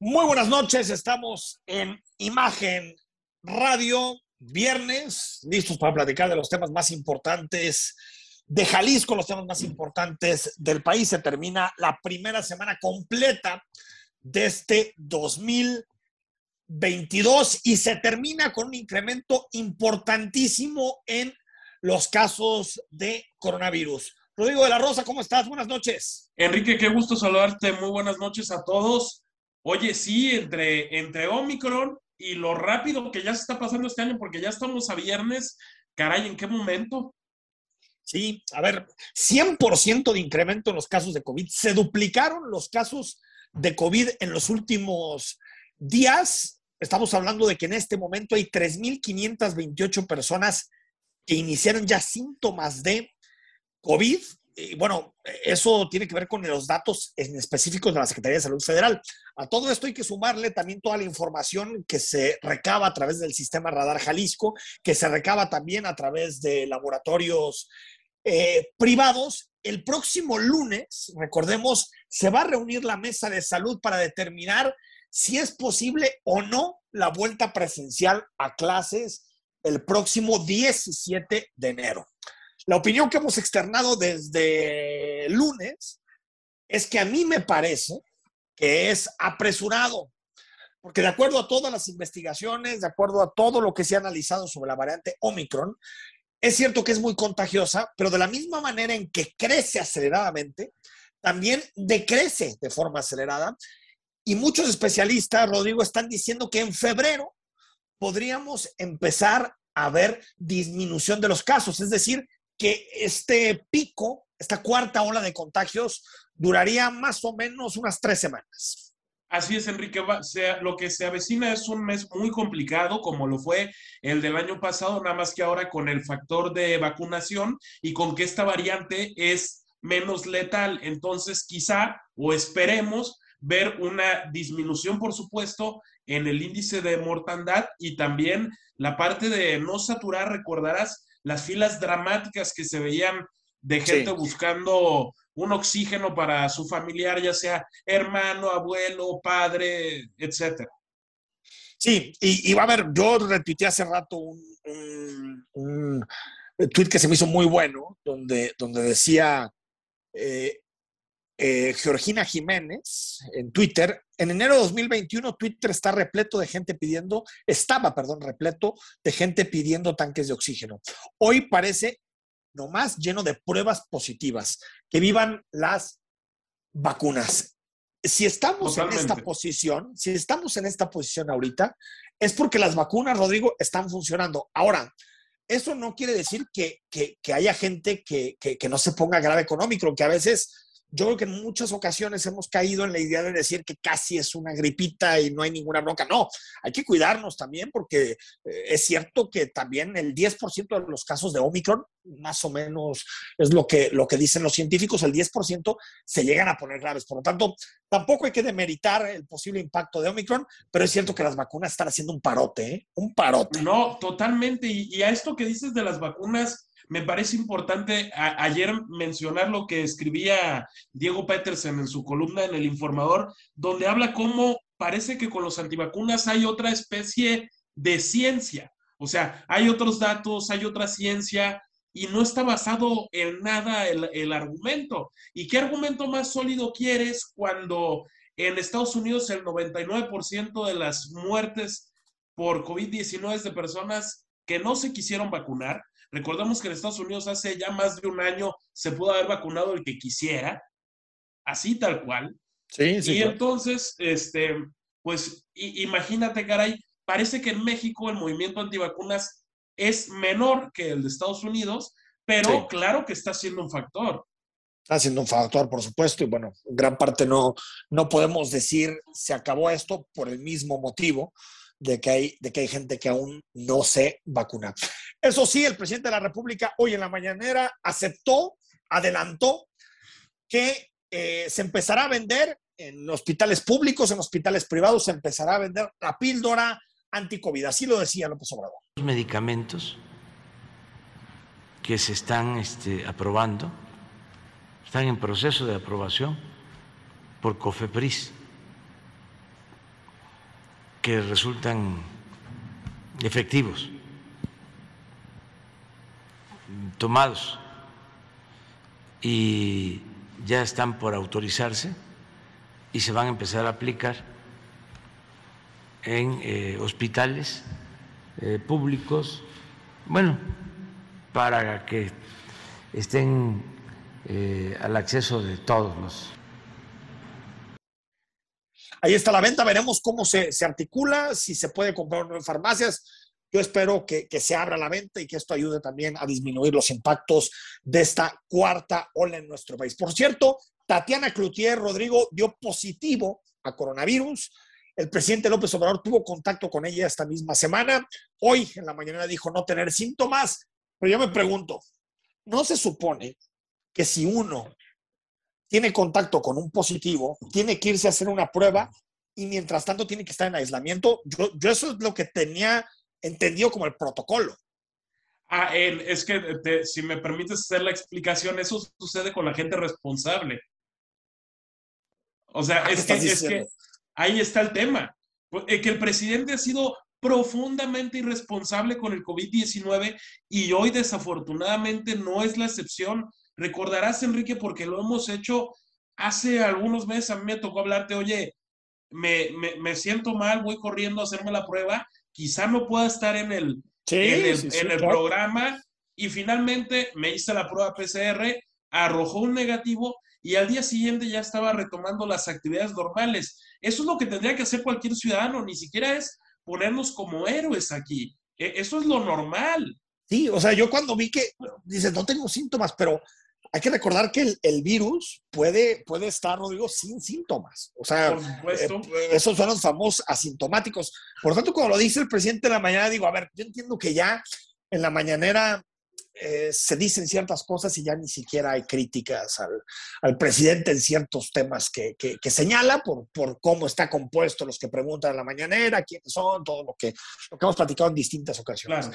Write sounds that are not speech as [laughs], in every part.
Muy buenas noches, estamos en Imagen Radio, viernes, listos para platicar de los temas más importantes de Jalisco, los temas más importantes del país. Se termina la primera semana completa de este 2022 y se termina con un incremento importantísimo en los casos de coronavirus. Rodrigo de la Rosa, ¿cómo estás? Buenas noches. Enrique, qué gusto saludarte. Muy buenas noches a todos. Oye, sí, entre, entre Omicron y lo rápido que ya se está pasando este año, porque ya estamos a viernes, caray, ¿en qué momento? Sí, a ver, 100% de incremento en los casos de COVID. Se duplicaron los casos de COVID en los últimos días. Estamos hablando de que en este momento hay 3.528 personas que iniciaron ya síntomas de COVID. Y bueno, eso tiene que ver con los datos en específicos de la Secretaría de Salud Federal. A todo esto hay que sumarle también toda la información que se recaba a través del sistema Radar Jalisco, que se recaba también a través de laboratorios eh, privados. El próximo lunes, recordemos, se va a reunir la mesa de salud para determinar si es posible o no la vuelta presencial a clases el próximo 17 de enero. La opinión que hemos externado desde lunes es que a mí me parece que es apresurado, porque de acuerdo a todas las investigaciones, de acuerdo a todo lo que se ha analizado sobre la variante Omicron, es cierto que es muy contagiosa, pero de la misma manera en que crece aceleradamente, también decrece de forma acelerada. Y muchos especialistas, Rodrigo, están diciendo que en febrero podríamos empezar a ver disminución de los casos, es decir, que este pico, esta cuarta ola de contagios, duraría más o menos unas tres semanas. Así es, Enrique. lo que se avecina es un mes muy complicado, como lo fue el del año pasado, nada más que ahora con el factor de vacunación y con que esta variante es menos letal. Entonces, quizá o esperemos ver una disminución, por supuesto, en el índice de mortandad y también la parte de no saturar, recordarás, las filas dramáticas que se veían de gente buscando un oxígeno para su familiar, ya sea hermano, abuelo, padre, etcétera. Sí, y, va a haber, yo retuiteé hace rato un, un, tweet que se me hizo muy bueno, donde, donde decía eh, eh, Georgina Jiménez en Twitter, en enero de 2021 Twitter está repleto de gente pidiendo, estaba, perdón, repleto de gente pidiendo tanques de oxígeno. Hoy parece nomás lleno de pruebas positivas, que vivan las vacunas. Si estamos en esta posición, si estamos en esta posición ahorita, es porque las vacunas, Rodrigo, están funcionando. Ahora, eso no quiere decir que, haya gente que, que, no se ponga grave económico, que a veces yo creo que en muchas ocasiones hemos caído en la idea de decir que casi es una gripita y no hay ninguna bronca. No, hay que cuidarnos también porque eh, es cierto que también el 10% de los casos de Omicron, más o menos es lo que, lo que dicen los científicos, el 10% se llegan a poner graves. Por lo tanto, tampoco hay que demeritar el posible impacto de Omicron, pero es cierto que las vacunas están haciendo un parote, ¿eh? un parote. No, totalmente. y a esto que dices de las vacunas, me parece importante ayer mencionar lo que escribía Diego Petersen en su columna en El Informador, donde habla cómo parece que con los antivacunas hay otra especie de ciencia. O sea, hay otros datos, hay otra ciencia y no está basado en nada el, el argumento. ¿Y qué argumento más sólido quieres cuando en Estados Unidos el 99% de las muertes por COVID-19 es de personas que no se quisieron vacunar, Recordemos que en Estados Unidos hace ya más de un año se pudo haber vacunado el que quisiera, así tal cual. Sí, sí. Y entonces, este, pues imagínate, caray, parece que en México el movimiento antivacunas es menor que el de Estados Unidos, pero claro que está siendo un factor. Está siendo un factor, por supuesto, y bueno, gran parte no, no podemos decir se acabó esto por el mismo motivo, de que hay, de que hay gente que aún no se vacuna. Eso sí, el presidente de la República hoy en la mañanera aceptó, adelantó que eh, se empezará a vender en hospitales públicos, en hospitales privados, se empezará a vender la píldora anticovid. Así lo decía López Obrador. Los medicamentos que se están este, aprobando están en proceso de aprobación por COFEPRIS que resultan efectivos, tomados y ya están por autorizarse y se van a empezar a aplicar en eh, hospitales eh, públicos, bueno, para que estén eh, al acceso de todos los. Ahí está la venta, veremos cómo se, articula, si se puede comprar en farmacias. Yo espero que, que, se abra la venta y que esto ayude también a disminuir los impactos de esta cuarta ola en nuestro país. Por cierto, Tatiana Cloutier Rodrigo dio positivo a coronavirus. El presidente López Obrador tuvo contacto con ella esta misma semana. Hoy en la mañana dijo no tener síntomas, pero yo me pregunto, ¿no se supone que si uno tiene contacto con un positivo, tiene que irse a hacer una prueba y mientras tanto tiene que estar en aislamiento? Yo, eso es lo que tenía entendido como el protocolo. Ah, es que si me permites hacer la explicación, eso sucede con la gente responsable. O sea, es que, ahí está el tema. Pues, eh, que el presidente ha sido profundamente irresponsable con el COVID-19 y hoy desafortunadamente no es la excepción. Recordarás, Enrique, porque lo hemos hecho hace algunos meses, a mí me tocó hablarte, oye, me, me, siento mal, voy corriendo a hacerme la prueba, quizá no pueda estar en el, en el, programa y finalmente me hice la prueba PCR, arrojó un negativo y al día siguiente ya estaba retomando las actividades normales. Eso es lo que tendría que hacer cualquier ciudadano, ni siquiera es ponernos como héroes aquí. E, eso es lo normal. Sí, o sea, yo cuando vi que, dice, no tengo síntomas, pero hay que recordar que el, virus puede, puede estar, Rodrigo, sin síntomas. O sea, eh, esos son los famosos asintomáticos. Por lo tanto, cuando lo dice el presidente en la mañana, digo, a ver, yo entiendo que ya en la mañanera eh, se dicen ciertas cosas y ya ni siquiera hay críticas al, presidente en ciertos temas que, señala por, por, cómo está compuesto los que preguntan en la mañanera, quiénes son, todo lo que, lo que hemos platicado en distintas ocasiones.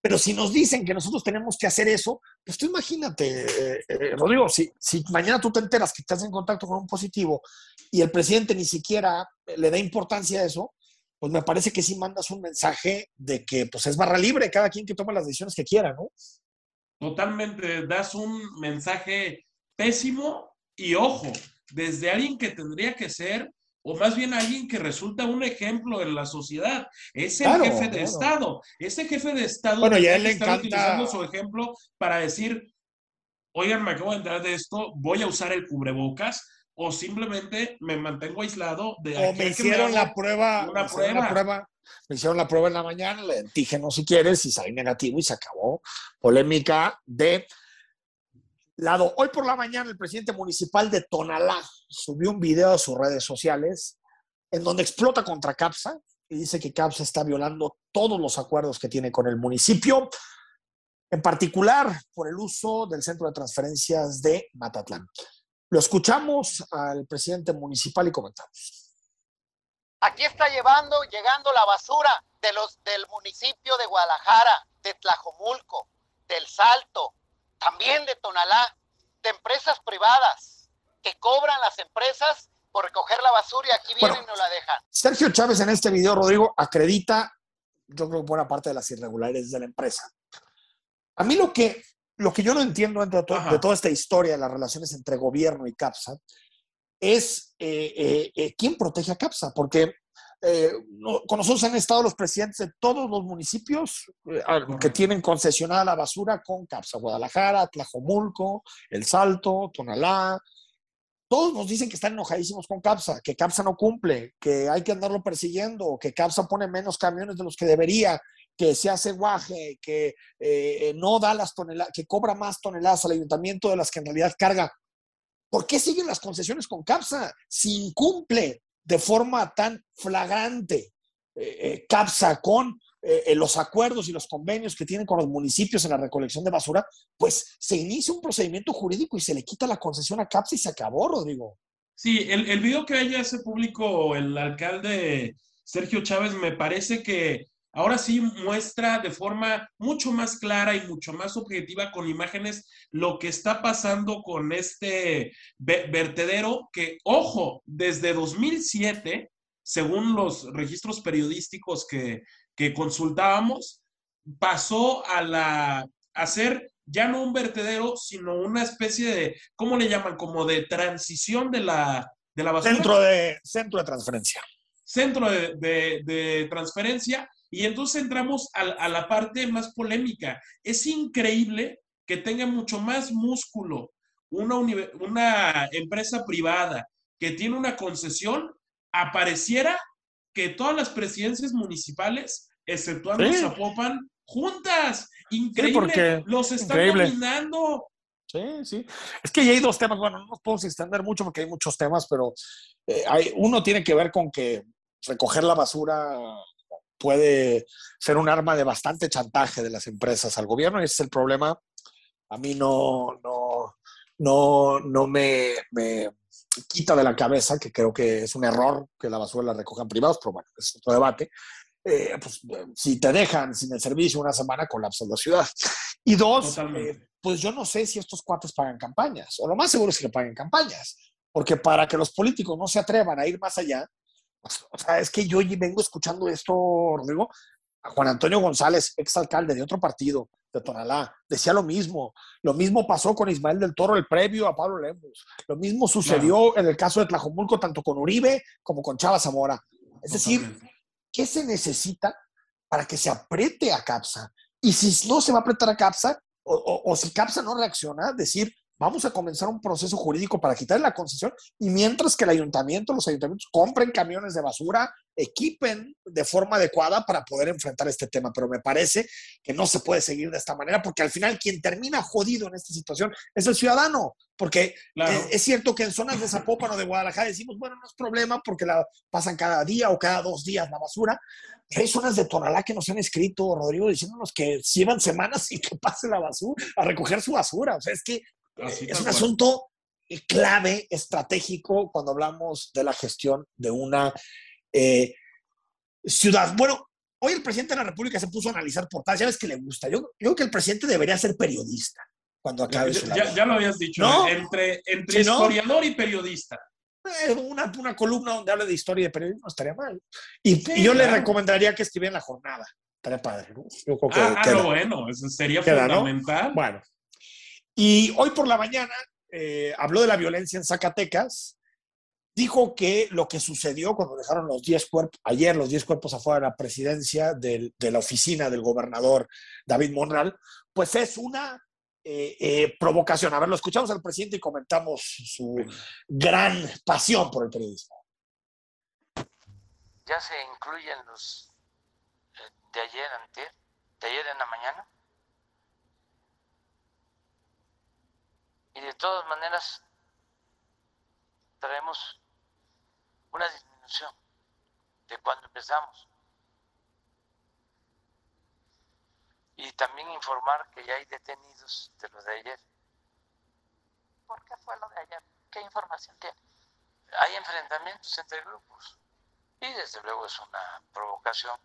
Pero si nos dicen que nosotros tenemos que hacer eso, pues tú imagínate, eh, eh, Rodrigo, si, mañana tú te enteras que estás en contacto con un positivo y el presidente ni siquiera le da importancia a eso, pues me parece que sí mandas un mensaje de que pues es barra libre, cada quien que tome las decisiones que quiera, ¿no? Totalmente, das un mensaje pésimo y ojo, desde alguien que tendría que ser o más bien alguien que resulta un ejemplo en la sociedad. Es el jefe de Estado. Ese jefe de Estado bueno, ya él le encanta... utilizando su ejemplo para decir, oigan, me acabo de entrar de esto, voy a usar el cubrebocas o simplemente me mantengo aislado de o me hicieron la prueba, una prueba. me hicieron la prueba en la mañana, el antígeno si quieres, y salí negativo y se acabó. Polémica de lado. Hoy por la mañana el presidente municipal de Tonalá subió un video a sus redes sociales en donde explota contra CAPSA y dice que CAPSA está violando todos los acuerdos que tiene con el municipio, en particular por el uso del centro de transferencias de Matatlán. Lo escuchamos al presidente municipal y comentamos. Aquí está llevando, llegando la basura de los, del municipio de Guadalajara, de Tlajomulco, del Salto, también de Tonalá, de empresas privadas que cobran las empresas por recoger la basura y aquí vienen y no la dejan. Sergio Chávez en este video, Rodrigo, acredita, yo creo, buena parte de las irregularidades de la empresa. A mí lo que, lo que yo no entiendo dentro de, toda esta historia de las relaciones entre gobierno y CAPSA es eh, eh, eh, quién protege a CAPSA, porque eh, con nosotros han estado los presidentes de todos los municipios eh, que tienen concesionada la basura con CAPSA, Guadalajara, Tlajomulco, El Salto, Tonalá. Todos nos dicen que están enojadísimos con CAPSA, que CAPSA no cumple, que hay que andarlo persiguiendo, que CAPSA pone menos camiones de los que debería, que se hace guaje, que eh, no da las toneladas, que cobra más toneladas al ayuntamiento de las que en realidad carga. ¿Por qué siguen las concesiones con CAPSA? Si incumple, de forma tan flagrante eh, eh, CAPSA con eh, los acuerdos y los convenios que tienen con los municipios en la recolección de basura, pues se inicia un procedimiento jurídico y se le quita la concesión a CAPSA y se acabó, Rodrigo. Sí, el, el video que haya hace público el alcalde Sergio Chávez me parece que ahora sí muestra de forma mucho más clara y mucho más objetiva con imágenes lo que está pasando con este vertedero que, ojo, desde 2007 según los registros periodísticos que, que consultábamos, pasó a la a ser ya no un vertedero, sino una especie de, ¿cómo le llaman? Como de transición de la, de la basura. Centro de, centro de transferencia. Centro de, de, de transferencia. Y entonces entramos a, a, la parte más polémica. Es increíble que tenga mucho más músculo una, una empresa privada que tiene una concesión, apareciera que todas las presidencias municipales, exceptuando ¿Sí? Zapopan, juntas. Increíble. Sí, porque, Los están increíble. dominando. Sí, sí. Es que ya hay dos temas. Bueno, no nos podemos extender mucho porque hay muchos temas, pero eh, hay, uno tiene que ver con que recoger la basura puede ser un arma de bastante chantaje de las empresas al gobierno y ese es el problema. A mí no, no, no, no me, me, quita de la cabeza, que creo que es un error que la basura la recojan privados, pero bueno, es otro debate. Eh, pues, si te dejan sin el servicio una semana, colapsa la ciudad. Y dos, eh, pues yo no sé si estos cuates pagan campañas, o lo más seguro es que paguen campañas, porque para que los políticos no se atrevan a ir más allá, o sea, es que yo vengo escuchando esto, Rodrigo, a Juan Antonio González, exalcalde de otro partido, de Tonalá, decía lo mismo. Lo mismo pasó con Ismael del Toro, el previo a Pablo Lemos. Lo mismo sucedió claro. en el caso de Tlajomulco, tanto con Uribe como con Chava Zamora. Es decir, ¿qué se necesita para que se apriete a CAPSA? Y si no se va a apretar a CAPSA, o, o, o si CAPSA no reacciona, decir, vamos a comenzar un proceso jurídico para quitar la concesión y mientras que el ayuntamiento, los ayuntamientos compren camiones de basura, equipen de forma adecuada para poder enfrentar este tema. Pero me parece que no se puede seguir de esta manera porque al final quien termina jodido en esta situación es el ciudadano. Porque claro. es, es, cierto que en zonas de Zapopan o de Guadalajara decimos, bueno, no es problema porque la pasan cada día o cada dos días la basura. Pero hay zonas de Tonalá que nos han escrito, Rodrigo, diciéndonos que llevan semanas [laughs] y que pase la basura a recoger su basura. O sea, es que Así es un bueno. asunto clave, estratégico, cuando hablamos de la gestión de una eh, ciudad. Bueno, hoy el presidente de la República se puso a analizar portadas, ya ves que le gusta. Yo, yo creo que el presidente debería ser periodista cuando acabe ya, su ya, ya, lo habías dicho, ¿No? entre, entre ¿Sí, historiador no? y periodista. Eh, una, una, columna donde hable de historia y de periodismo estaría mal. Y, sí, y yo claro. le recomendaría que escribiera en la jornada. Estaría padre, ¿no? Yo creo que ah, queda, bueno, eso sería queda, fundamental. ¿no? Bueno, y hoy por la mañana eh, habló de la violencia en Zacatecas, dijo que lo que sucedió cuando dejaron los 10 cuerpos, ayer los 10 cuerpos afuera de la presidencia de la oficina del gobernador David Monreal, pues es una eh, eh, provocación. A ver, lo escuchamos al presidente y comentamos su gran pasión por el periodismo. Ya se incluyen los de ayer, antier, de ayer en la mañana. Y de todas maneras traemos una disminución de cuando empezamos. Y también informar que ya hay detenidos de los de ayer. ¿Por qué fue lo de ayer? ¿Qué información tiene? Hay enfrentamientos entre grupos y desde luego es una provocación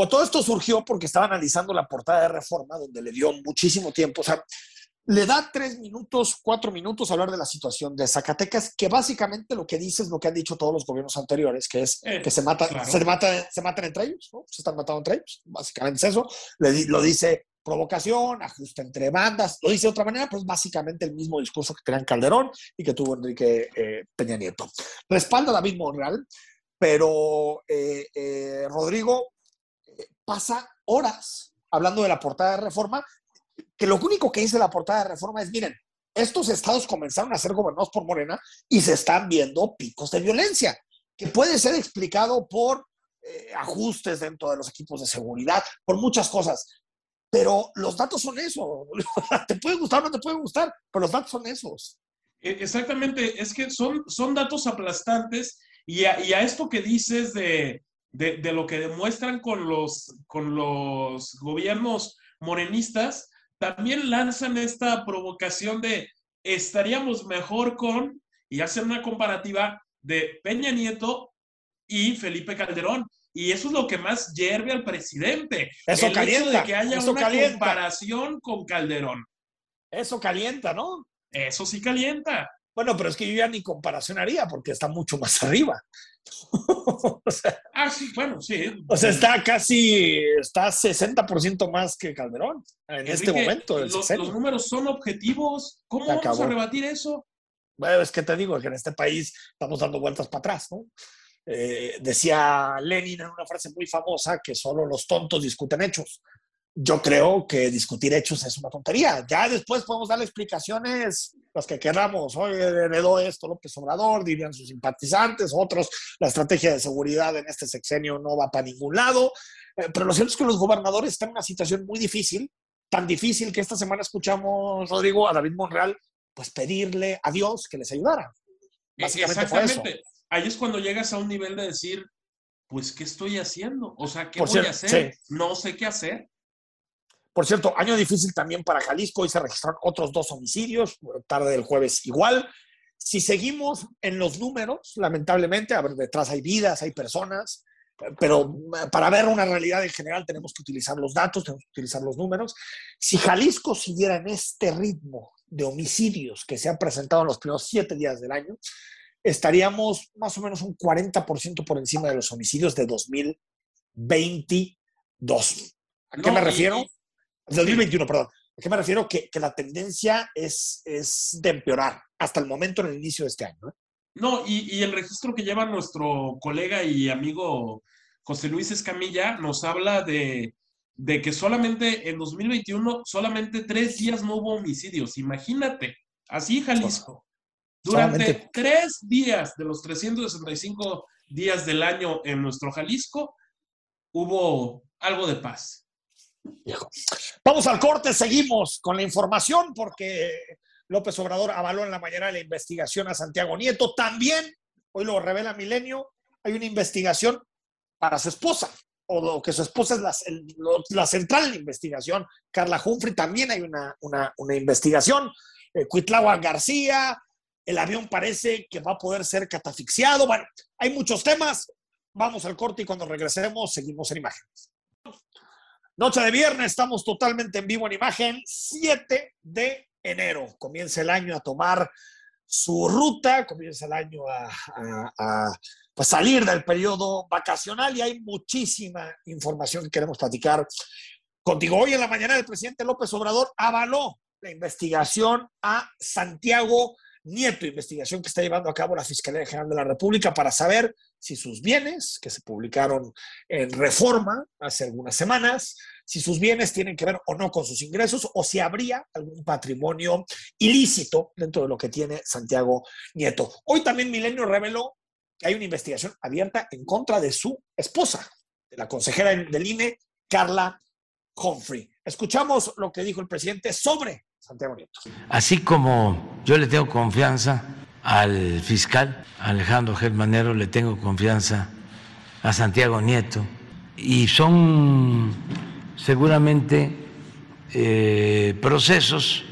o todo esto surgió porque estaba analizando la portada de Reforma, donde le dio muchísimo tiempo. O sea, le da tres minutos, cuatro minutos a hablar de la situación de Zacatecas, que básicamente lo que dice es lo que han dicho todos los gobiernos anteriores, que es eh, que se, mata, claro. se, mata, se matan entre ellos, ¿no? se están matando entre ellos. Básicamente es eso. Le, lo dice provocación, ajuste entre bandas. Lo dice de otra manera, pues básicamente el mismo discurso que tenía Calderón y que tuvo Enrique eh, Peña Nieto. Respalda a David Monreal, pero eh, eh Rodrigo pasa horas hablando de la portada de reforma, que lo único que dice la portada de reforma es, miren, estos estados comenzaron a ser gobernados por Morena y se están viendo picos de violencia, que puede ser explicado por eh, ajustes dentro de los equipos de seguridad, por muchas cosas. Pero los datos son eso. [laughs] te puede gustar o no te puede gustar, pero los datos son esos. E, exactamente, es que son, son datos aplastantes y a, y a esto que dices de, de, de, lo que demuestran con los, con los gobiernos morenistas, también lanzan esta provocación de estaríamos mejor con, y hacen una comparativa de Peña Nieto y Felipe Calderón. Y eso es lo que más hierve al presidente. Eso el calienta. Hecho de que haya eso una calienta. comparación con Calderón. Eso calienta, ¿no? Eso sí calienta. Bueno, pero es que yo ya ni comparación haría porque está mucho más [laughs] arriba. o sea, ah, sí, bueno, sí. O sea, está casi, está 60% más que Calderón en este momento. los, los, números son objetivos. ¿Cómo vamos a rebatir eso? Bueno, es que te digo que en este país estamos dando vueltas para atrás, ¿no? Eh, decía Lenin en una frase muy famosa que solo los tontos discuten hechos yo creo que discutir hechos es una tontería. Ya después podemos darle explicaciones las que queramos. Hoy heredó esto López Obrador, dirían sus simpatizantes, otros, la estrategia de seguridad en este sexenio no va para ningún lado. Eh, pero lo cierto es que los gobernadores están en una situación muy difícil, tan difícil que esta semana escuchamos, Rodrigo, a David Monreal, pues pedirle a Dios que les ayudara. Básicamente Exactamente. Ahí es cuando llegas a un nivel de decir, pues, ¿qué estoy haciendo? O sea, ¿qué voy a hacer? No sé qué hacer. Por cierto, año difícil también para Jalisco. Hoy se registraron otros dos homicidios, tarde del jueves igual. Si seguimos en los números, lamentablemente, a ver, detrás hay vidas, hay personas, pero para ver una realidad en general tenemos que utilizar los datos, tenemos que utilizar los números. Si Jalisco siguiera en este ritmo de homicidios que se han presentado en los primeros siete días del año, estaríamos más o menos un 40% por encima de los homicidios de 2022. ¿A qué me refiero? 2021, perdón. ¿A qué me refiero? Que, que la tendencia es, es, de empeorar hasta el momento en el inicio de este año. ¿eh? No, y, y, el registro que lleva nuestro colega y amigo José Luis Escamilla nos habla de, de que solamente en 2021, solamente tres días no hubo homicidios. Imagínate, así Jalisco. Durante tres días de los 365 días del año en nuestro Jalisco, hubo algo de paz. Vamos al corte, seguimos con la información porque López Obrador avaló en la mañana la investigación a Santiago Nieto. También, hoy lo revela Milenio, hay una investigación para su esposa, o lo que su esposa es la, central de investigación. Carla Humphrey, también hay una, una, investigación. Eh, García, el avión parece que va a poder ser catafixiado. Bueno, hay muchos temas. Vamos al corte y cuando regresemos seguimos en imágenes. Noche de viernes, estamos totalmente en vivo en imagen, 7 de enero. Comienza el año a tomar su ruta, comienza el año a, pues, salir del periodo vacacional y hay muchísima información que queremos platicar contigo. Hoy en la mañana el presidente López Obrador avaló la investigación a Santiago Nieto, investigación que está llevando a cabo la Fiscalía General de la República para saber si sus bienes, que se publicaron en reforma hace algunas semanas, si sus bienes tienen que ver o no con sus ingresos o si habría algún patrimonio ilícito dentro de lo que tiene Santiago Nieto. Hoy también Milenio reveló que hay una investigación abierta en contra de su esposa, de la consejera del INE, Carla Humphrey. Escuchamos lo que dijo el presidente sobre Santiago Nieto. Así como yo le tengo confianza al fiscal Alejandro Germanero, le tengo confianza a Santiago Nieto, y son seguramente eh, procesos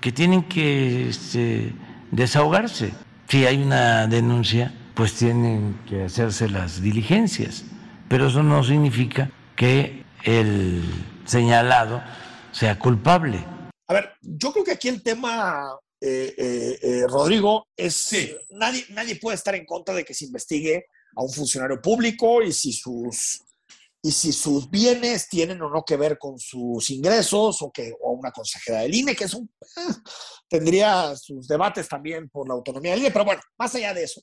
que tienen que este, desahogarse. Si hay una denuncia, pues tienen que hacerse las diligencias, pero eso no significa que el señalado sea culpable. A ver, yo creo que aquí el tema, eh, eh, eh, Rodrigo, es nadie, nadie puede estar en contra de que se investigue a un funcionario público y si sus y si sus bienes tienen o no que ver con sus ingresos o que o una consejera del INE, que es un tendría sus debates también por la autonomía del INE, pero bueno, más allá de eso,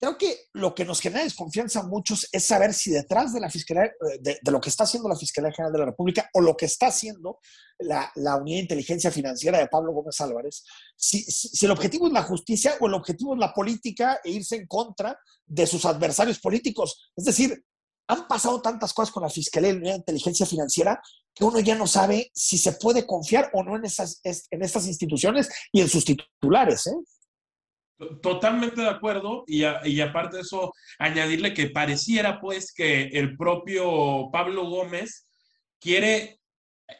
Creo que lo que nos genera desconfianza a muchos es saber si detrás de la Fiscalía, eh, de, lo que está haciendo la Fiscalía General de la República o lo que está haciendo la, Unidad de Inteligencia Financiera de Pablo Gómez Álvarez, si, si, el objetivo es la justicia o el objetivo es la política e irse en contra de sus adversarios políticos. Es decir, han pasado tantas cosas con la Fiscalía y la Unidad de Inteligencia Financiera que uno ya no sabe si se puede confiar o no en, esas, en estas instituciones y en sus titulares. ¿eh? Totalmente de acuerdo y, y, aparte de eso, añadirle que pareciera pues que el propio Pablo Gómez quiere,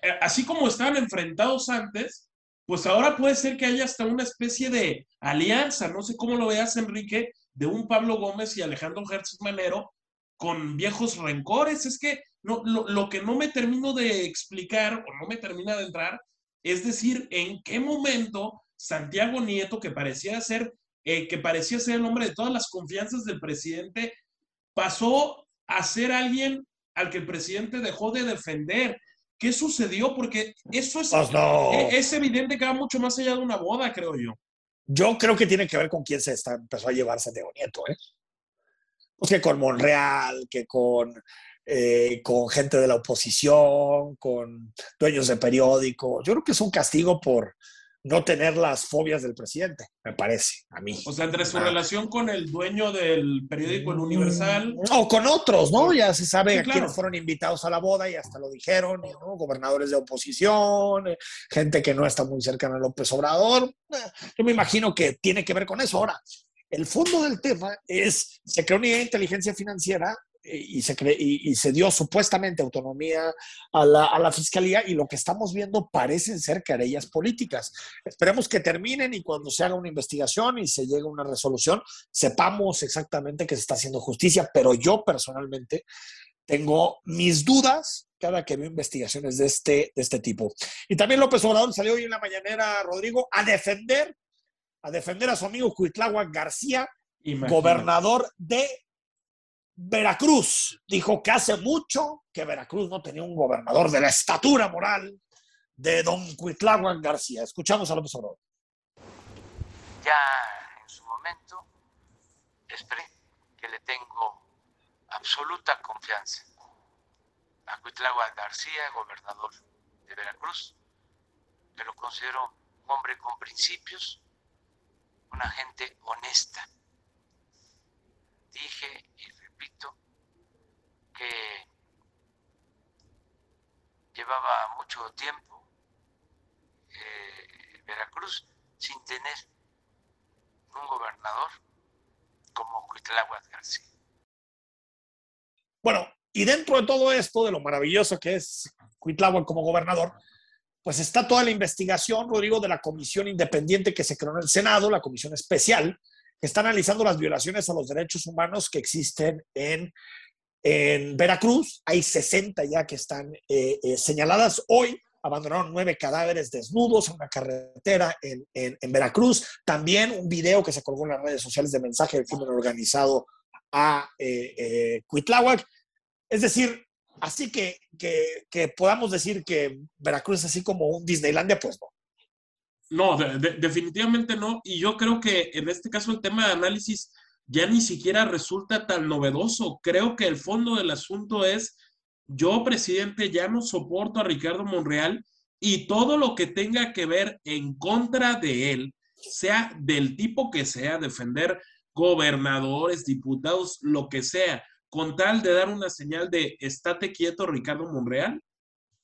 eh, así como estaban enfrentados antes, pues ahora puede ser que haya hasta una especie de alianza, no sé cómo lo veas Enrique, de un Pablo Gómez y Alejandro Gertz Manero con viejos rencores. Es que no, lo, lo que no me termino de explicar o no me termina de entrar es decir, en qué momento Santiago Nieto, que parecía ser, eh, que parecía ser el hombre de todas las confianzas del presidente, pasó a ser alguien al que el presidente dejó de defender. ¿Qué sucedió? Porque eso es, Pues no. e- es evidente que va mucho más allá de una boda, creo yo. Yo creo que tiene que ver con quién se está, empezó a llevar Santiago Nieto, ¿eh? Pues que con Monreal, que con, eh, con gente de la oposición, con dueños de periódicos. Yo creo que es un castigo por no tener las fobias del presidente, me parece, a mí. O sea, entre su Ah. relación con el dueño del periódico El Universal. O con otros, ¿no? Ya se sabe Sí, claro. quiénes fueron invitados a la boda y hasta lo dijeron, ¿no? Gobernadores de oposición, eh, gente que no está muy cercana a López Obrador. Eh, Yo me imagino que tiene que ver con eso. Ahora, el fondo del tema es, se creó una inteligencia financiera y se, cre- y, y se dio supuestamente autonomía a la, a la fiscalía y lo que estamos viendo parecen ser querellas políticas. Esperemos que terminen y cuando se haga una investigación y se llegue a una resolución, sepamos exactamente que se está haciendo justicia, pero yo personalmente tengo mis dudas cada que veo investigaciones de este, de este tipo. Y también López Obrador salió hoy en la mañanera, Rodrigo, a defender, a defender a su amigo Cuitláhuac García, imagínate. gobernador de Veracruz. Dijo que hace mucho que Veracruz no tenía un gobernador de la estatura moral de don Cuitláhuac García. Escuchamos a López Obrador. Ya en su momento expresé que le tengo absoluta confianza a Cuitláhuac García, gobernador de Veracruz, que lo considero un hombre con principios, una gente honesta. Dije y repito que llevaba mucho tiempo eh, Veracruz sin tener un gobernador como Cuitláhuac García. Bueno, y dentro de todo esto, de lo maravilloso que es Cuitláhuac como gobernador, pues está toda la investigación, Rodrigo, de la comisión independiente que se creó en el Senado, la comisión especial, que está analizando las violaciones a los derechos humanos que existen en, en Veracruz. Hay 60 ya que están eh, eh, señaladas. Hoy abandonaron nueve cadáveres desnudos en una carretera en, en, Veracruz. También un video que se colgó en las redes sociales de mensaje del crimen organizado a eh, eh. Es decir, así que, que, que, podamos decir que Veracruz es así como un Disneylandia, pues no. No, de, de, definitivamente no. Y yo creo que en este caso el tema de análisis ya ni siquiera resulta tan novedoso. Creo que el fondo del asunto es, yo, presidente, ya no soporto a Ricardo Monreal y todo lo que tenga que ver en contra de él, sea del tipo que sea, defender gobernadores, diputados, lo que sea, con tal de dar una señal de estate quieto, Ricardo Monreal,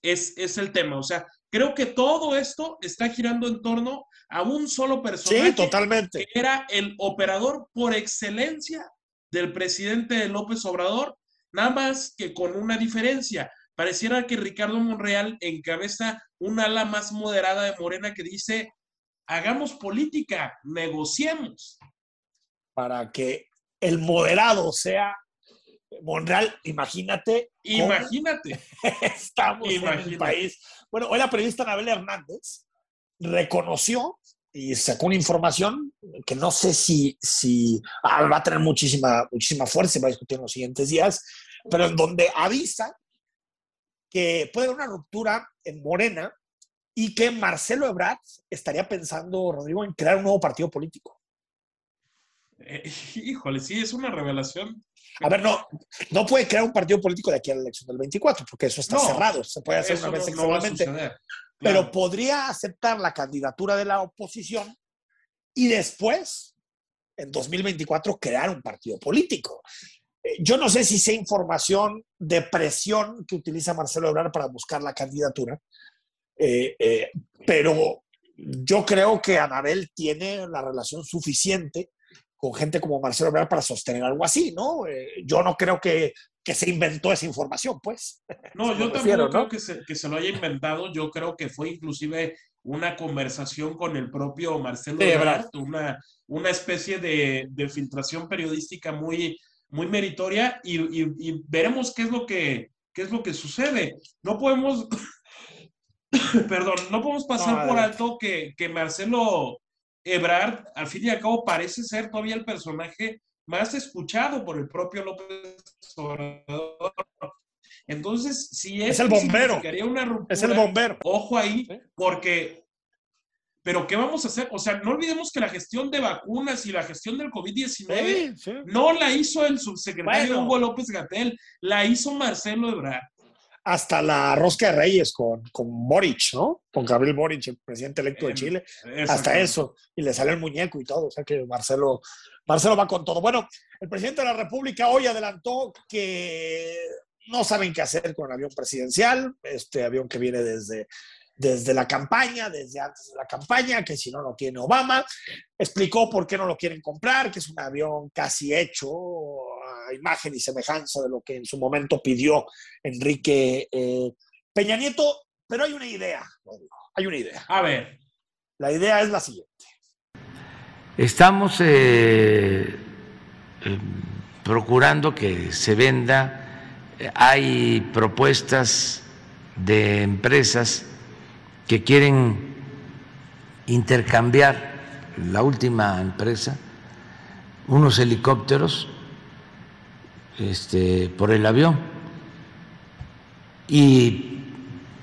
es, es el tema. O sea, creo que todo esto está girando en torno a un solo personaje. Sí, totalmente. Que era el operador por excelencia del presidente López Obrador, nada más que con una diferencia. Pareciera que Ricardo Monreal encabeza una ala más moderada de Morena que dice, hagamos política, negociemos. Para que el moderado sea Monreal, imagínate. Imagínate. [laughs] Estamos imagínate. en el país. Bueno, hoy la periodista Anabel Hernández reconoció y sacó una información que no sé si, si ah, va a tener muchísima, muchísima fuerza y va a discutir en los siguientes días, pero en donde avisa que puede haber una ruptura en Morena y que Marcelo Ebrard estaría pensando, Rodrigo, en crear un nuevo partido político. Eh, [laughs] híjole, sí, es una revelación. A ver, no, no puede crear un partido político de aquí a la elección del 24, porque eso está no, cerrado, se puede hacer una vez no. No claro. Pero podría aceptar la candidatura de la oposición y después, en 2024, crear un partido político. Eh, Yo no sé si sea información de presión que utiliza Marcelo Ebrard para buscar la candidatura, eh, eh, pero yo creo que Anabel tiene la relación suficiente con gente como Marcelo Ebrard para sostener algo así, ¿no? Eh, yo no creo que, que, se inventó esa información, pues. No, yo refiero, tampoco ¿no? creo que se, que se, lo haya inventado, yo creo que fue inclusive una conversación con el propio Marcelo sí, Ebrard, una, una especie de, de, filtración periodística muy, muy meritoria y, y, y, veremos qué es lo que, qué es lo que sucede. No podemos, [coughs] perdón, no podemos pasar no, por alto que, que Marcelo Ebrard, al fin y al cabo, parece ser todavía el personaje más escuchado por el propio López Obrador. Entonces, si Es el bombero. una ruptura, Es el bombero. Ojo ahí, porque, pero ¿qué vamos a hacer? O sea, no olvidemos que la gestión de vacunas y la gestión del COVID-19 Sí, sí. no la hizo el subsecretario Bueno. Hugo López Gatel, la hizo Marcelo Ebrard. Hasta la rosca de Reyes con, con Boric, ¿no? Con Gabriel Boric, el presidente electo de Em, Chile. Hasta eso. Y le sale el muñeco y todo. O sea que Marcelo, Marcelo va con todo. Bueno, el presidente de la República hoy adelantó que no saben qué hacer con el avión presidencial, este avión que viene desde, desde la campaña, desde antes de la campaña, que si no lo tiene Obama. Explicó por qué no lo quieren comprar, que es un avión casi hecho imagen y semejanza de lo que en su momento pidió Enrique eh, Peña Nieto. Pero hay una idea, hay una idea. A ver, La idea es la siguiente. Estamos eh, eh, procurando que se venda. Eh, Hay propuestas de empresas que quieren intercambiar la última empresa, unos helicópteros este, por el avión. Y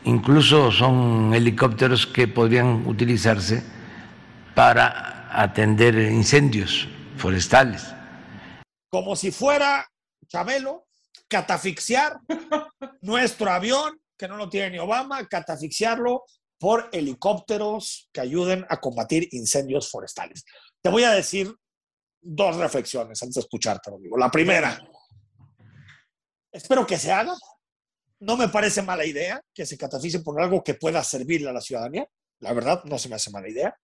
incluso son helicópteros que podrían utilizarse para atender incendios forestales. como si fuera Chabelo, catafixiar [laughs] nuestro avión, que no lo tiene ni Obama, catafixiarlo por helicópteros que ayuden a combatir incendios forestales. Te voy a decir dos reflexiones antes de escucharte, amigo. La primera, espero que se haga. No me parece mala idea que se catafixie por algo que pueda servirle a la ciudadanía. La verdad, no se me hace mala idea.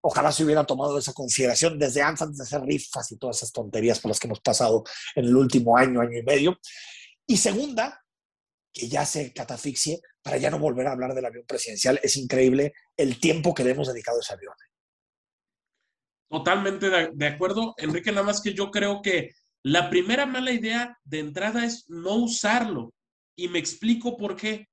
Ojalá se hubiera tomado esa consideración desde antes de hacer rifas y todas esas tonterías por las que hemos pasado en el último año, año y medio. Y segunda, que ya se catafixie para ya no volver a hablar del avión presidencial. Es increíble el tiempo que le hemos dedicado a ese avión. totalmente de acuerdo, Enrique, nada más que yo creo que la primera mala idea de entrada es no usarlo. Y me explico por qué.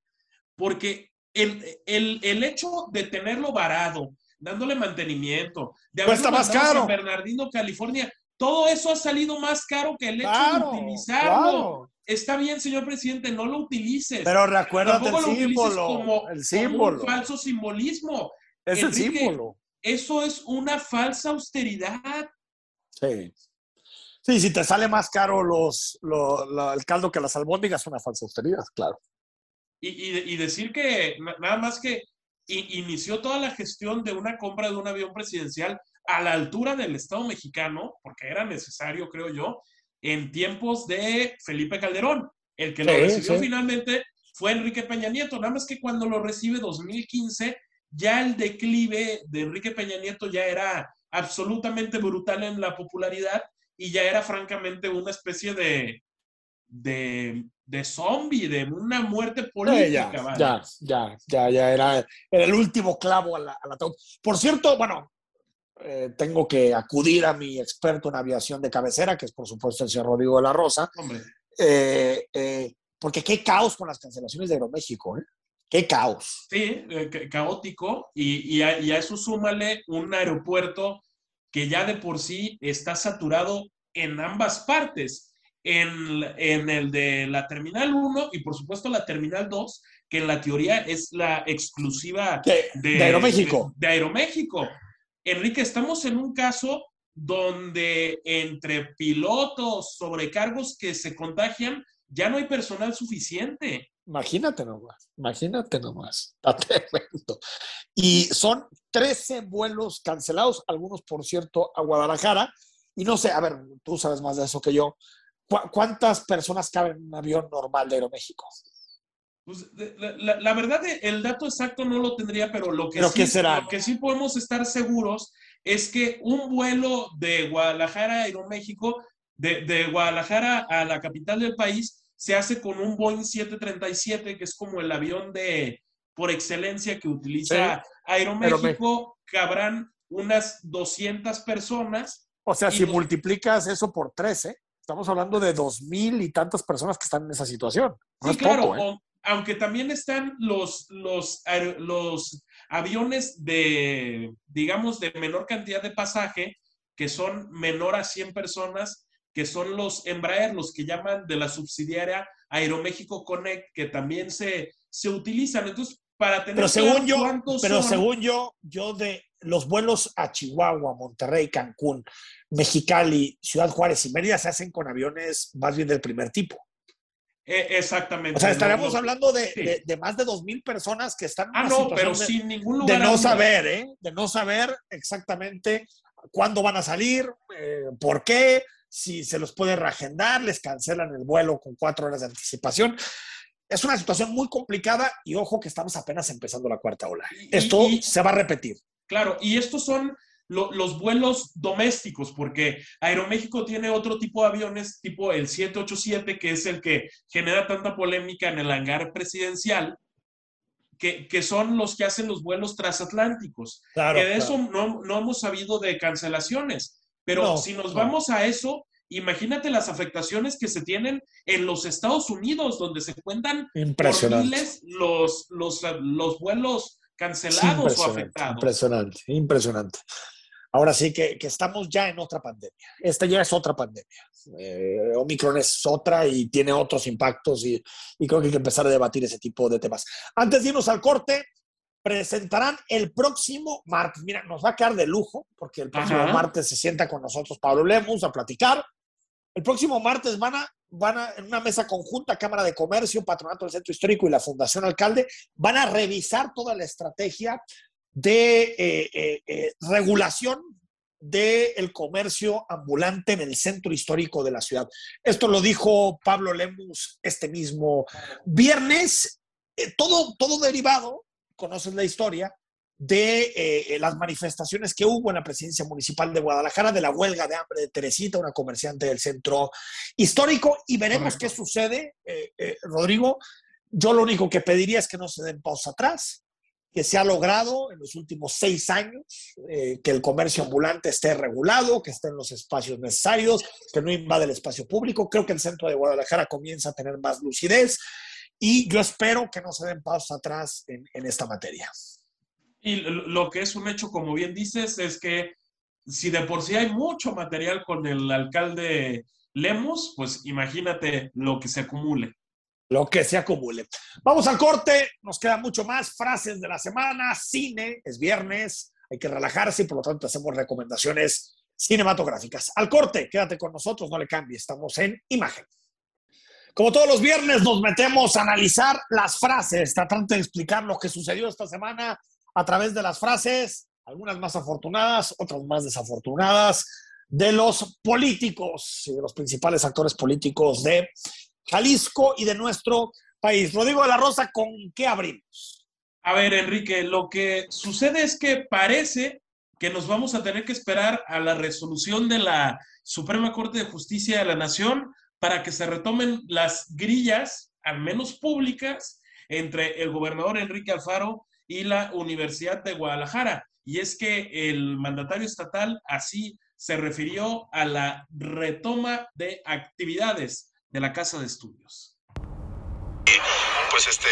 Porque el, el, el hecho de tenerlo varado, dándole mantenimiento, de haberlo Cuesta más caro. San Bernardino, California, todo eso ha salido más caro que el hecho Claro, de utilizarlo. claro. Está bien, señor presidente, no lo utilices. Pero recuérdate el lo símbolo. como, el como símbolo. un falso simbolismo. es el símbolo. Eso es una falsa austeridad. Sí. Sí, si te sale más caro los, lo- la- el caldo que las albóndigas, una falsa austeridad, claro. Y, y- y decir que na- nada más que inició toda la gestión de una compra de un avión presidencial a la altura del Estado mexicano, porque era necesario, creo yo, en tiempos de Felipe Calderón. El que lo Sí, recibió sí. finalmente fue Enrique Peña Nieto, nada más que cuando lo recibe 2015, ya el declive de Enrique Peña Nieto ya era absolutamente brutal en la popularidad y ya era francamente una especie de, de, de zombie, de una muerte Sí, política. ya, vaya. ya, ya, ya, ya era, era el último clavo a la. Por cierto, bueno, eh, tengo que acudir a mi experto en aviación de cabecera, que es por supuesto el señor Rodrigo de la Rosa, Hombre, eh, eh, porque qué caos con las cancelaciones de Aeroméxico, ¿eh? Qué caos. sí, eh, ca- caótico, y, y a, y a eso súmale un aeropuerto que ya de por sí está saturado en ambas partes, en, en el de la Terminal 1 y por supuesto la Terminal 2, que en la teoría es la exclusiva De, de Aeroméxico. De, de Aeroméxico. Enrique, estamos en un caso donde entre pilotos, sobrecargos que se contagian, ya no hay personal suficiente. Imagínate nomás, imagínate nomás. [laughs] Está tremendo. Y son 13 vuelos cancelados, algunos, por cierto, a Guadalajara. Y no sé, a ver, tú sabes más de eso que yo. ¿Cu- ¿Cuántas personas caben en un avión normal de Aeroméxico? Pues, la, la- la verdad, eh, el dato exacto no lo tendría, pero lo que, ¿Pero sí, será? lo que sí podemos estar seguros es que un vuelo de Guadalajara a Aeroméxico, de, de Guadalajara a la capital del país, se hace con un Boeing 737, que es como el avión de por excelencia que utiliza Aeroméxico, cabrán unas 200 personas. O sea, si multiplicas eso por 13, estamos hablando de dos mil y tantas personas que están en esa situación. No Sí, es claro, poco, ¿eh? o- aunque también están los, los, los aviones de, digamos, de menor cantidad de pasaje, que son menor a 100 personas, que son los Embraer, los que llaman de la subsidiaria Aeroméxico Connect, que también se, se utilizan. Entonces, para tener Pero según yo, cuántos pero son- según yo, yo de los vuelos a Chihuahua, Monterrey, Cancún, Mexicali, Ciudad Juárez y Mérida se hacen con aviones más bien del primer tipo. Eh, exactamente. O sea, no- hablando de, sí. de- de más de dos mil personas que están en Ah, una no, pero de, sin ningún de lugar. a no saber, ¿eh? De no saber exactamente cuándo van a salir, eh, por qué, si se los puede reagendar, les cancelan el vuelo con cuatro horas de anticipación. Es una situación muy complicada y ojo que estamos apenas empezando la cuarta ola. Y- Esto y- se va a repetir. Claro, y estos son lo- los vuelos domésticos, porque Aeroméxico tiene otro tipo de aviones, tipo el 787, que es el que genera tanta polémica en el hangar presidencial, que, que son los que hacen los vuelos transatlánticos. Claro, que de claro. eso no, no hemos sabido de cancelaciones. Pero No, si nos no. vamos a eso, imagínate las afectaciones que se tienen en los Estados Unidos, donde se cuentan por miles los, los, los vuelos cancelados o afectados. impresionante, impresionante. Ahora sí que, que estamos ya en otra pandemia. Esta ya es otra pandemia. Eh, Omicron es otra y tiene otros impactos y, y creo que hay que empezar a debatir ese tipo de temas. Antes de irnos al corte, presentarán el próximo martes. Mira, nos va a quedar de lujo porque el próximo Ajá. martes se sienta con nosotros Pablo Lemus a platicar. El próximo martes van a, van a, en una mesa conjunta, Cámara de Comercio, Patronato del Centro Histórico y la Fundación Alcalde, van a revisar toda la estrategia de eh, eh, eh, regulación del comercio ambulante en el centro histórico de la ciudad. Esto lo dijo Pablo Lemus este mismo viernes. Todo, todo derivado, conoces la historia, de eh, las manifestaciones que hubo en la presidencia municipal de Guadalajara, de la huelga de hambre de Teresita, una comerciante del centro histórico, y veremos Correcto. qué sucede, eh, eh, Rodrigo. Yo lo único que pediría es que no se den pausa atrás, que se ha logrado en los últimos seis años, eh, que el comercio ambulante esté regulado, que esté en los espacios necesarios, que no invade el espacio público. Creo que el centro de Guadalajara comienza a tener más lucidez y yo espero que no se den pausa atrás en, en esta materia. Y lo lo que es un hecho, como bien dices, es que si de por sí hay mucho material con el alcalde Lemos, pues imagínate lo que se acumule. Lo que se acumule. Vamos al corte, nos queda mucho más. Frases de la semana, cine, es viernes, hay que relajarse y por lo tanto hacemos recomendaciones cinematográficas. Al corte, quédate con nosotros, no le cambies, estamos en imagen. Como todos los viernes, nos metemos a analizar las frases, tratando de explicar lo que sucedió esta semana a través de las frases, algunas más afortunadas, otras más desafortunadas, de los políticos y de los principales actores políticos de Jalisco y de nuestro país. Rodrigo de la Rosa, ¿con qué abrimos? A ver, Enrique, lo que sucede es que parece que nos vamos a tener que esperar a la resolución de la Suprema Corte de Justicia de la Nación para que se retomen las grillas, al menos públicas, entre el gobernador Enrique Alfaro y la Universidad de Guadalajara. Y es que el mandatario estatal así se refirió a la retoma de actividades de la Casa de Estudios. Pues este,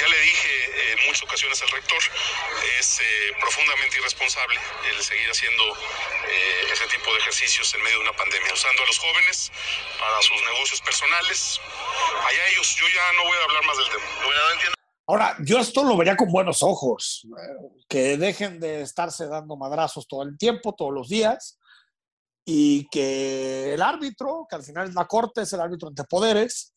ya le dije en muchas ocasiones al rector, es eh, profundamente irresponsable el seguir haciendo eh, ese tipo de ejercicios en medio de una pandemia, usando a los jóvenes para sus negocios personales. Allá ellos, yo ya no voy a hablar más del tema. Entiendo. Ahora, yo esto lo vería con buenos ojos, eh, que dejen de estarse dando madrazos todo el tiempo, todos los días, y que el árbitro, que al final es la corte, es el árbitro ante poderes,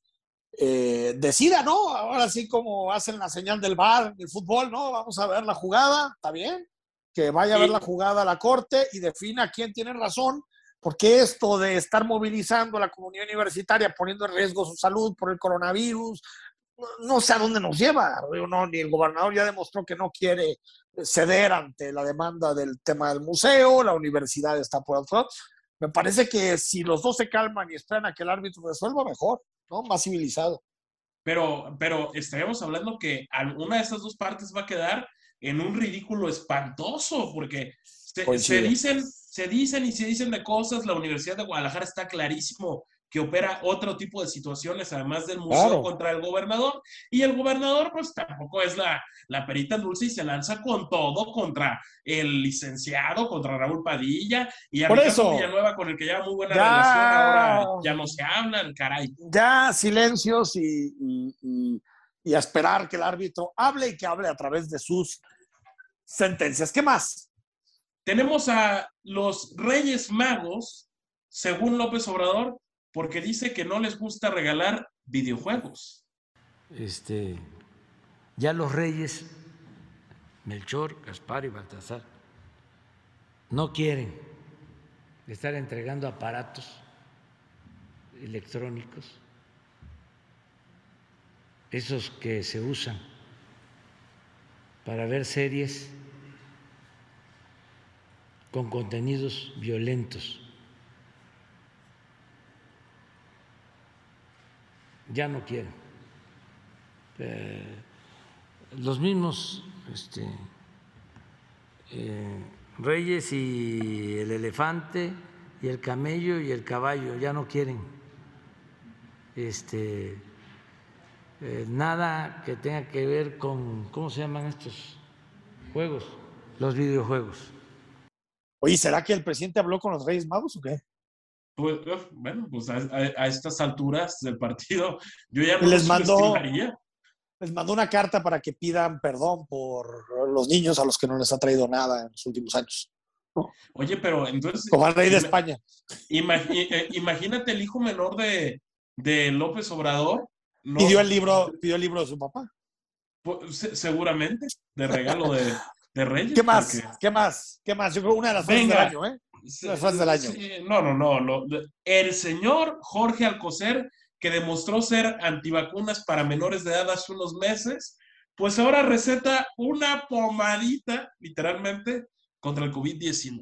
eh, decida, ¿no? Ahora sí como hacen la señal del bar, del fútbol, ¿no? Vamos a ver la jugada, está bien, que vaya a ver la jugada a la corte y defina quién tiene razón, porque esto de estar movilizando a la comunidad universitaria, poniendo en riesgo su salud por el coronavirus, no, no sé a dónde nos lleva. No, ni el gobernador ya demostró que no quiere ceder ante la demanda del tema del museo, la universidad está por otro. Me parece que si los dos se calman y esperan a que el árbitro resuelva, mejor, ¿no? Más civilizado. Pero, pero estaríamos hablando que alguna de estas dos partes va a quedar en un ridículo espantoso, porque se, se dicen, se dicen y se dicen de cosas. La Universidad de Guadalajara está clarísimo que opera otro tipo de situaciones, además del museo Claro. contra el gobernador. Y el gobernador, pues tampoco es la, la perita dulce y se lanza con todo contra el licenciado, contra Raúl Padilla y a Por Ricardo eso. Villanueva, con el que lleva muy buena Ya. relación, ahora ya no se hablan, caray. Ya silencios y, y- y- y a esperar que el árbitro hable y que hable a través de sus sentencias. ¿Qué más? Tenemos a los Reyes Magos, según López Obrador, porque dice que no les gusta regalar videojuegos. este, ya los reyes, Melchor, Gaspar y Baltasar, no quieren estar entregando aparatos electrónicos, esos que se usan para ver series con contenidos violentos. Ya no quieren. Eh, los mismos este, eh, reyes y el elefante y el camello y el caballo ya no quieren este, eh, nada que tenga que ver con, ¿cómo se llaman estos juegos? Los videojuegos. Oye, ¿será que el presidente habló con los Reyes Magos o qué? Pues, eh, bueno, pues a, a- a estas alturas del partido, yo ya no les mandó-. Les mandó una carta para que pidan perdón por los niños a los que no les ha traído nada en los últimos años. Oye, pero entonces, Como al rey de Ima- España. i- eh, imagínate el hijo menor de, de López Obrador. ¿no? Pidió el libro, pidió el libro de su papá. Pues, se- seguramente, de regalo de, de Reyes. ¿Qué más? porque- ¿Qué más? ¿Qué más? Yo creo una de las frases del Venga. año, ¿eh? Sí, Las frases del año. sí, no, no, no, no. El señor Jorge Alcocer, que demostró ser antivacunas para menores de edad hace unos meses, pues ahora receta una pomadita, literalmente, contra el COVID-19.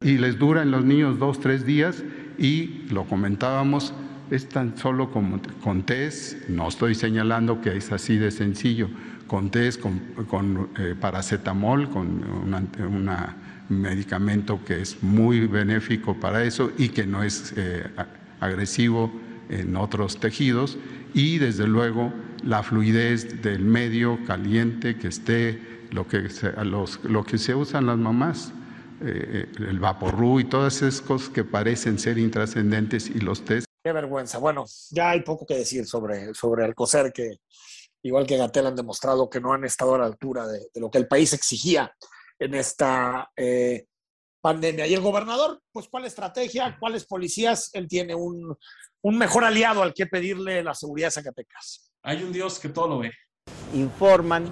y les dura en los niños dos, tres días y lo comentábamos, es tan solo como con test, no estoy señalando que es así de sencillo, con test, con, con, eh, paracetamol, con una medicamento que es muy benéfico para eso y que no es eh, agresivo en otros tejidos. Y desde luego la fluidez del medio caliente que esté, lo que se, los- lo que se usan las mamás eh, el vaporru y todas esas cosas que parecen ser intrascendentes y los test. Qué vergüenza. Bueno, ya hay poco que decir sobre, sobre Alcocer, que igual que Gatel han demostrado que no han estado a la altura de lo que el país exigía en esta eh, pandemia. Y el gobernador, pues, ¿cuál estrategia? ¿Cuáles policías? Él tiene un, un mejor aliado al que pedirle la seguridad de Zacatecas. Hay un Dios que todo lo ve. informan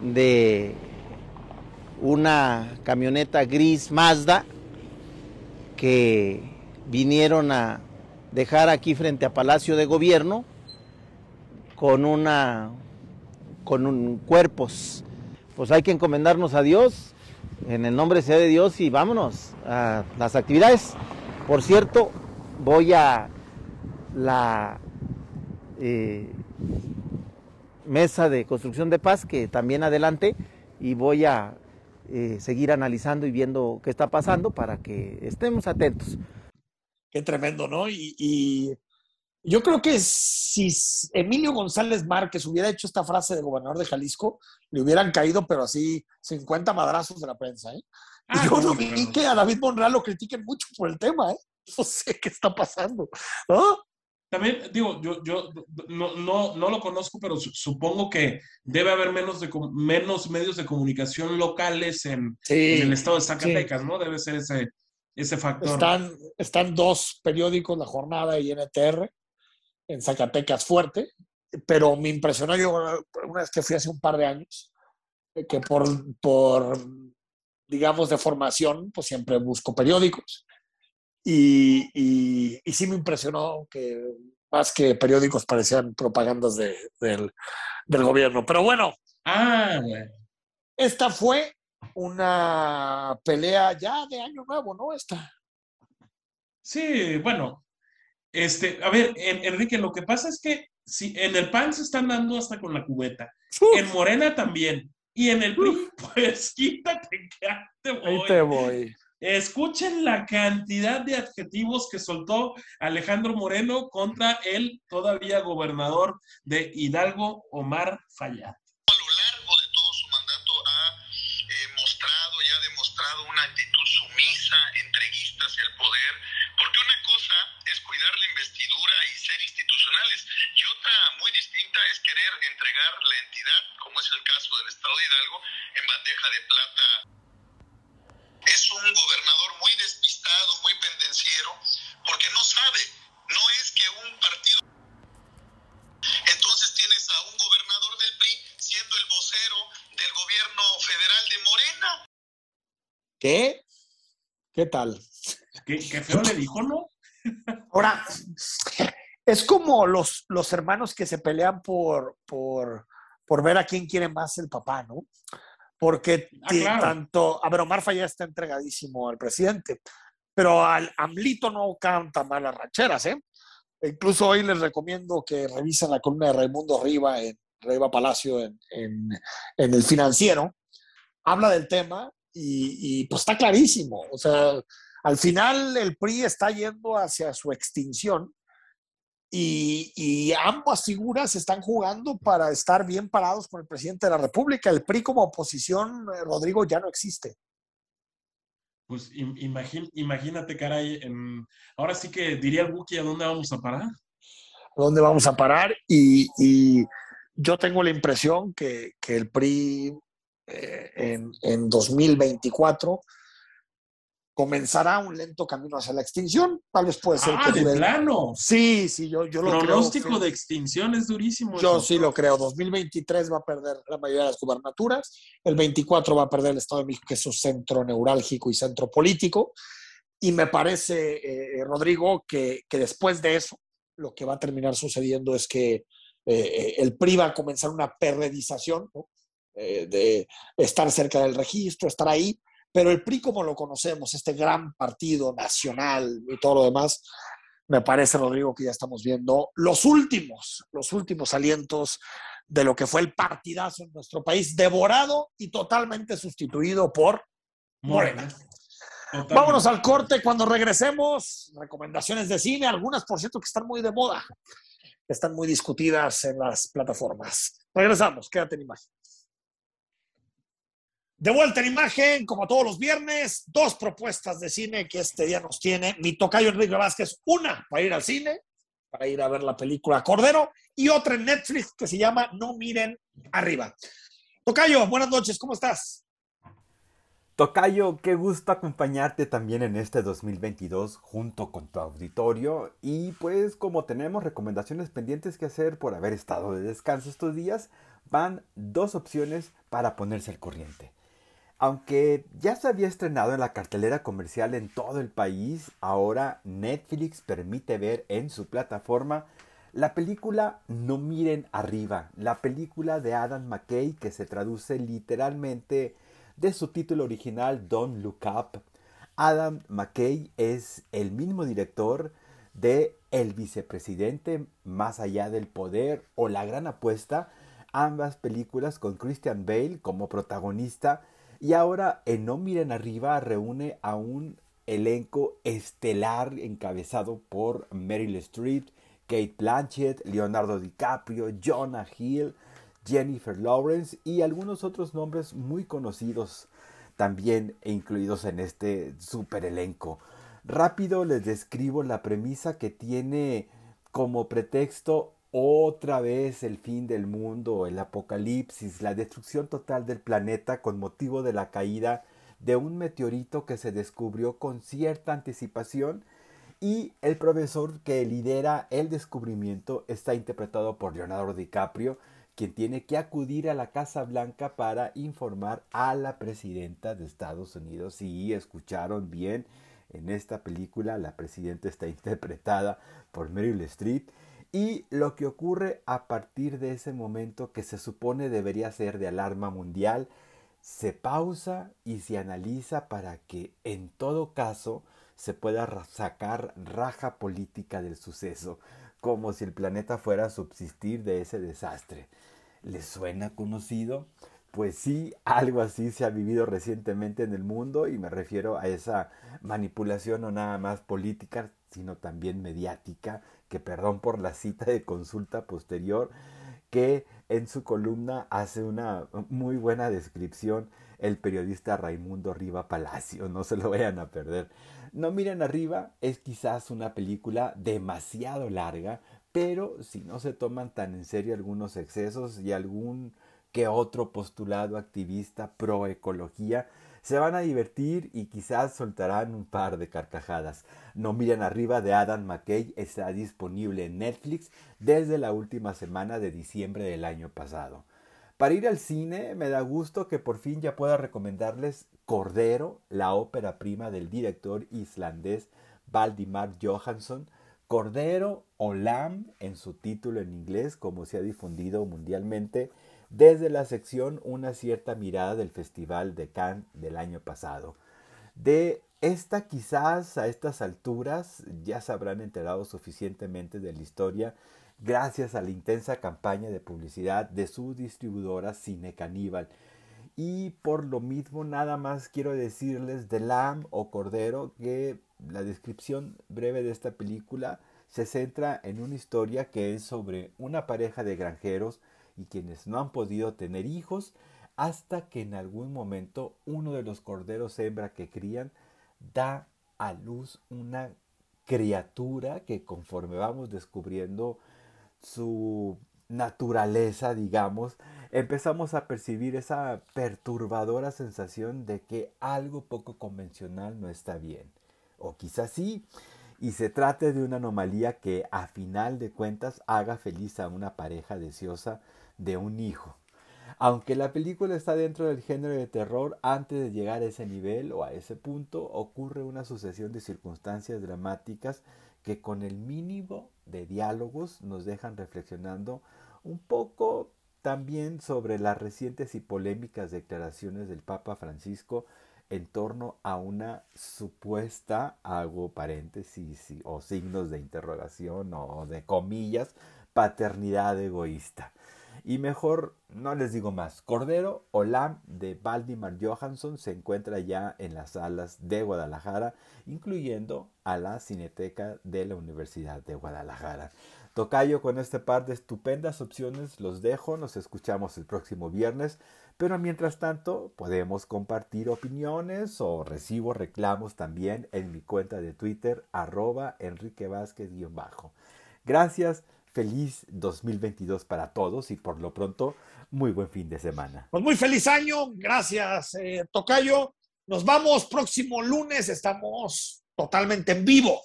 de una camioneta gris Mazda que vinieron a dejar aquí frente a Palacio de Gobierno con una con un cuerpos. Pues hay que encomendarnos a Dios en el nombre sea de Dios y vámonos a las actividades. Por cierto, voy a la eh, mesa de construcción de paz que también adelante y voy a eh, seguir analizando y viendo qué está pasando para que estemos atentos. Qué tremendo, ¿no? Y, y yo creo que si Emilio González Márquez hubiera hecho esta frase de gobernador de Jalisco, le hubieran caído, pero así, 50 madrazos de la prensa, ¿eh? Y Ah, yo no vi que a David Monreal lo critiquen mucho por el tema, ¿eh? No sé qué está pasando. También, digo, yo, yo no, no, no lo conozco, pero su- supongo que debe haber menos, de, menos medios de comunicación locales en, en el estado de Zacatecas, ¿no? Debe ser ese, ese factor. Están, están dos periódicos, La Jornada y NTR, en Zacatecas fuerte, pero me impresionó yo una vez que fui hace un par de años, eh, que por, por digamos, de formación, pues siempre busco periódicos. Y, y, y sí me impresionó que más que periódicos parecían propagandas de- del, del gobierno. Pero bueno, Ah, esta fue una pelea ya de año nuevo, ¿no? Esta. Sí, bueno. Este, a ver, en- Enrique, lo que pasa es que si en el PAN se están dando hasta con la cubeta, en Morena también, y en el PRI, pues [laughs] quítate, que ahí te Ahí voy. te voy. Escuchen la cantidad de adjetivos que soltó Alejandro Moreno contra el todavía gobernador de Hidalgo, Omar Fayad. A lo largo de todo su mandato ha eh, mostrado y ha demostrado una actitud sumisa, entreguista hacia el poder, porque una cosa es cuidar la investidura y ser institucionales, y otra muy distinta es querer entregar la entidad, como es el caso del Estado de Hidalgo, en bandeja de plata. Es un gobernador muy despistado, muy pendenciero, porque no sabe, no es que un partido... Entonces tienes a un gobernador del PRI siendo el vocero del gobierno federal de Morena. ¿Qué? ¿Qué tal? ¿Qué, qué feo le dijo, no? Ahora, es como los, los hermanos que se pelean por, por, por ver a quién quiere más el papá, ¿no? Porque Ah, claro. tanto, a ver, Omar ya está entregadísimo al presidente, pero al Amlito no canta malas rancheras, ¿eh? Incluso hoy les recomiendo que revisen la columna de Raimundo Riva en Riva Palacio en, en- en el financiero. Habla del tema y, y, pues está clarísimo. O sea, al final el PRI está yendo hacia su extinción y, y ambas figuras están jugando para estar bien parados con el presidente de la República. El PRI como oposición, eh, Rodrigo, ya no existe. Pues im- imagín- imagínate, caray, en- ahora sí que diría el Buki, ¿a dónde vamos a parar? ¿Dónde vamos a parar? Y, y yo tengo la impresión que, que el PRI eh, en, en 2024 comenzará un lento camino hacia la extinción. Tal vez puede ser Ah, que de dure- plano. Sí, sí, yo, yo lo creo. Pronóstico de extinción es durísimo. Yo eso. sí lo creo. 2023 va a perder la mayoría de las gubernaturas. El 24 va a perder el Estado de México, que es su centro neurálgico y centro político. Y me parece, eh, Rodrigo, que, que después de eso, lo que va a terminar sucediendo es que eh, el PRI va a comenzar una perredización, ¿no? Eh, de estar cerca del registro, estar ahí. Pero el PRI, como lo conocemos, este gran partido nacional y todo lo demás, me parece, Rodrigo, que ya estamos viendo los últimos, los últimos alientos de lo que fue el partidazo en nuestro país, devorado y totalmente sustituido por Morena. Totalmente. Vámonos al corte cuando regresemos. Recomendaciones de cine, algunas, por cierto, que están muy de moda, que están muy discutidas en las plataformas. Regresamos, quédate en imagen. De vuelta en imagen, como todos los viernes, dos propuestas de cine que este día nos tiene mi tocayo Enrique Vázquez. Una para ir al cine, para ir a ver la película Cordero, y otra en Netflix que se llama No Miren Arriba. Tocayo, buenas noches, ¿cómo estás? Tocayo, qué gusto acompañarte también en este 2022 junto con tu auditorio y pues como tenemos recomendaciones pendientes que hacer por haber estado de descanso estos días, van dos opciones para ponerse al corriente. Aunque ya se había estrenado en la cartelera comercial en todo el país, ahora Netflix permite ver en su plataforma la película No miren arriba, la película de Adam McKay que se traduce literalmente de su título original Don't Look Up. Adam McKay es el mismo director de El vicepresidente Más allá del poder o La gran apuesta, ambas películas con Christian Bale como protagonista y ahora en No miren arriba reúne a un elenco estelar encabezado por Meryl Streep, Kate Blanchett, Leonardo DiCaprio, Jonah Hill, Jennifer Lawrence y algunos otros nombres muy conocidos también incluidos en este super elenco. Rápido les describo la premisa que tiene como pretexto otra vez el fin del mundo, el apocalipsis, la destrucción total del planeta con motivo de la caída de un meteorito que se descubrió con cierta anticipación y el profesor que lidera el descubrimiento está interpretado por Leonardo DiCaprio, quien tiene que acudir a la Casa Blanca para informar a la presidenta de Estados Unidos. Si escucharon bien, en esta película la presidenta está [laughs] interpretada por Meryl Streep. Y lo que ocurre a partir de ese momento que se supone debería ser de alarma mundial, se pausa y se analiza para que en todo caso se pueda sacar raja política del suceso, como si el planeta fuera a subsistir de ese desastre. ¿Les suena conocido? Pues sí, algo así se ha vivido recientemente en el mundo y me refiero a esa manipulación no nada más política, sino también mediática, que perdón por la cita de consulta posterior, que en su columna hace una muy buena descripción el periodista Raimundo Riva Palacio, no se lo vayan a perder. No miren arriba, es quizás una película demasiado larga, pero si no se toman tan en serio algunos excesos y algún que otro postulado activista pro ecología, se van a divertir y quizás soltarán un par de carcajadas. No miren arriba de Adam McKay está disponible en Netflix desde la última semana de diciembre del año pasado. Para ir al cine, me da gusto que por fin ya pueda recomendarles Cordero, la ópera prima del director islandés Valdimar Johansson. Cordero o Lamb en su título en inglés, como se ha difundido mundialmente, desde la sección Una cierta mirada del Festival de Cannes del año pasado. De esta quizás a estas alturas ya se habrán enterado suficientemente de la historia gracias a la intensa campaña de publicidad de su distribuidora Cine Caníbal. Y por lo mismo nada más quiero decirles de Lamb o Cordero que la descripción breve de esta película se centra en una historia que es sobre una pareja de granjeros y quienes no han podido tener hijos hasta que en algún momento uno de los corderos hembra que crían da a luz una criatura que conforme vamos descubriendo su naturaleza, digamos, empezamos a percibir esa perturbadora sensación de que algo poco convencional no está bien. O quizás sí, y se trate de una anomalía que a final de cuentas haga feliz a una pareja deseosa de un hijo. Aunque la película está dentro del género de terror, antes de llegar a ese nivel o a ese punto ocurre una sucesión de circunstancias dramáticas que con el mínimo de diálogos nos dejan reflexionando un poco también sobre las recientes y polémicas declaraciones del Papa Francisco en torno a una supuesta, hago paréntesis o signos de interrogación o de comillas, paternidad egoísta. Y mejor no les digo más. Cordero o de Valdimar Johansson se encuentra ya en las salas de Guadalajara, incluyendo a la Cineteca de la Universidad de Guadalajara. Tocayo, con este par de estupendas opciones los dejo, nos escuchamos el próximo viernes, pero mientras tanto podemos compartir opiniones o recibo reclamos también en mi cuenta de Twitter arroba Enrique Vázquez-bajo. Gracias feliz 2022 para todos y por lo pronto, muy buen fin de semana. Pues muy feliz año, gracias eh, Tocayo. Nos vamos próximo lunes, estamos totalmente en vivo,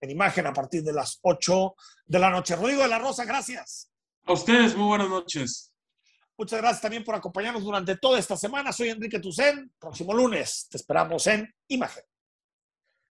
en imagen a partir de las 8 de la noche. Rodrigo de la Rosa, gracias. A ustedes, muy buenas noches. Muchas gracias también por acompañarnos durante toda esta semana. Soy Enrique Tucen. Próximo lunes te esperamos en Imagen.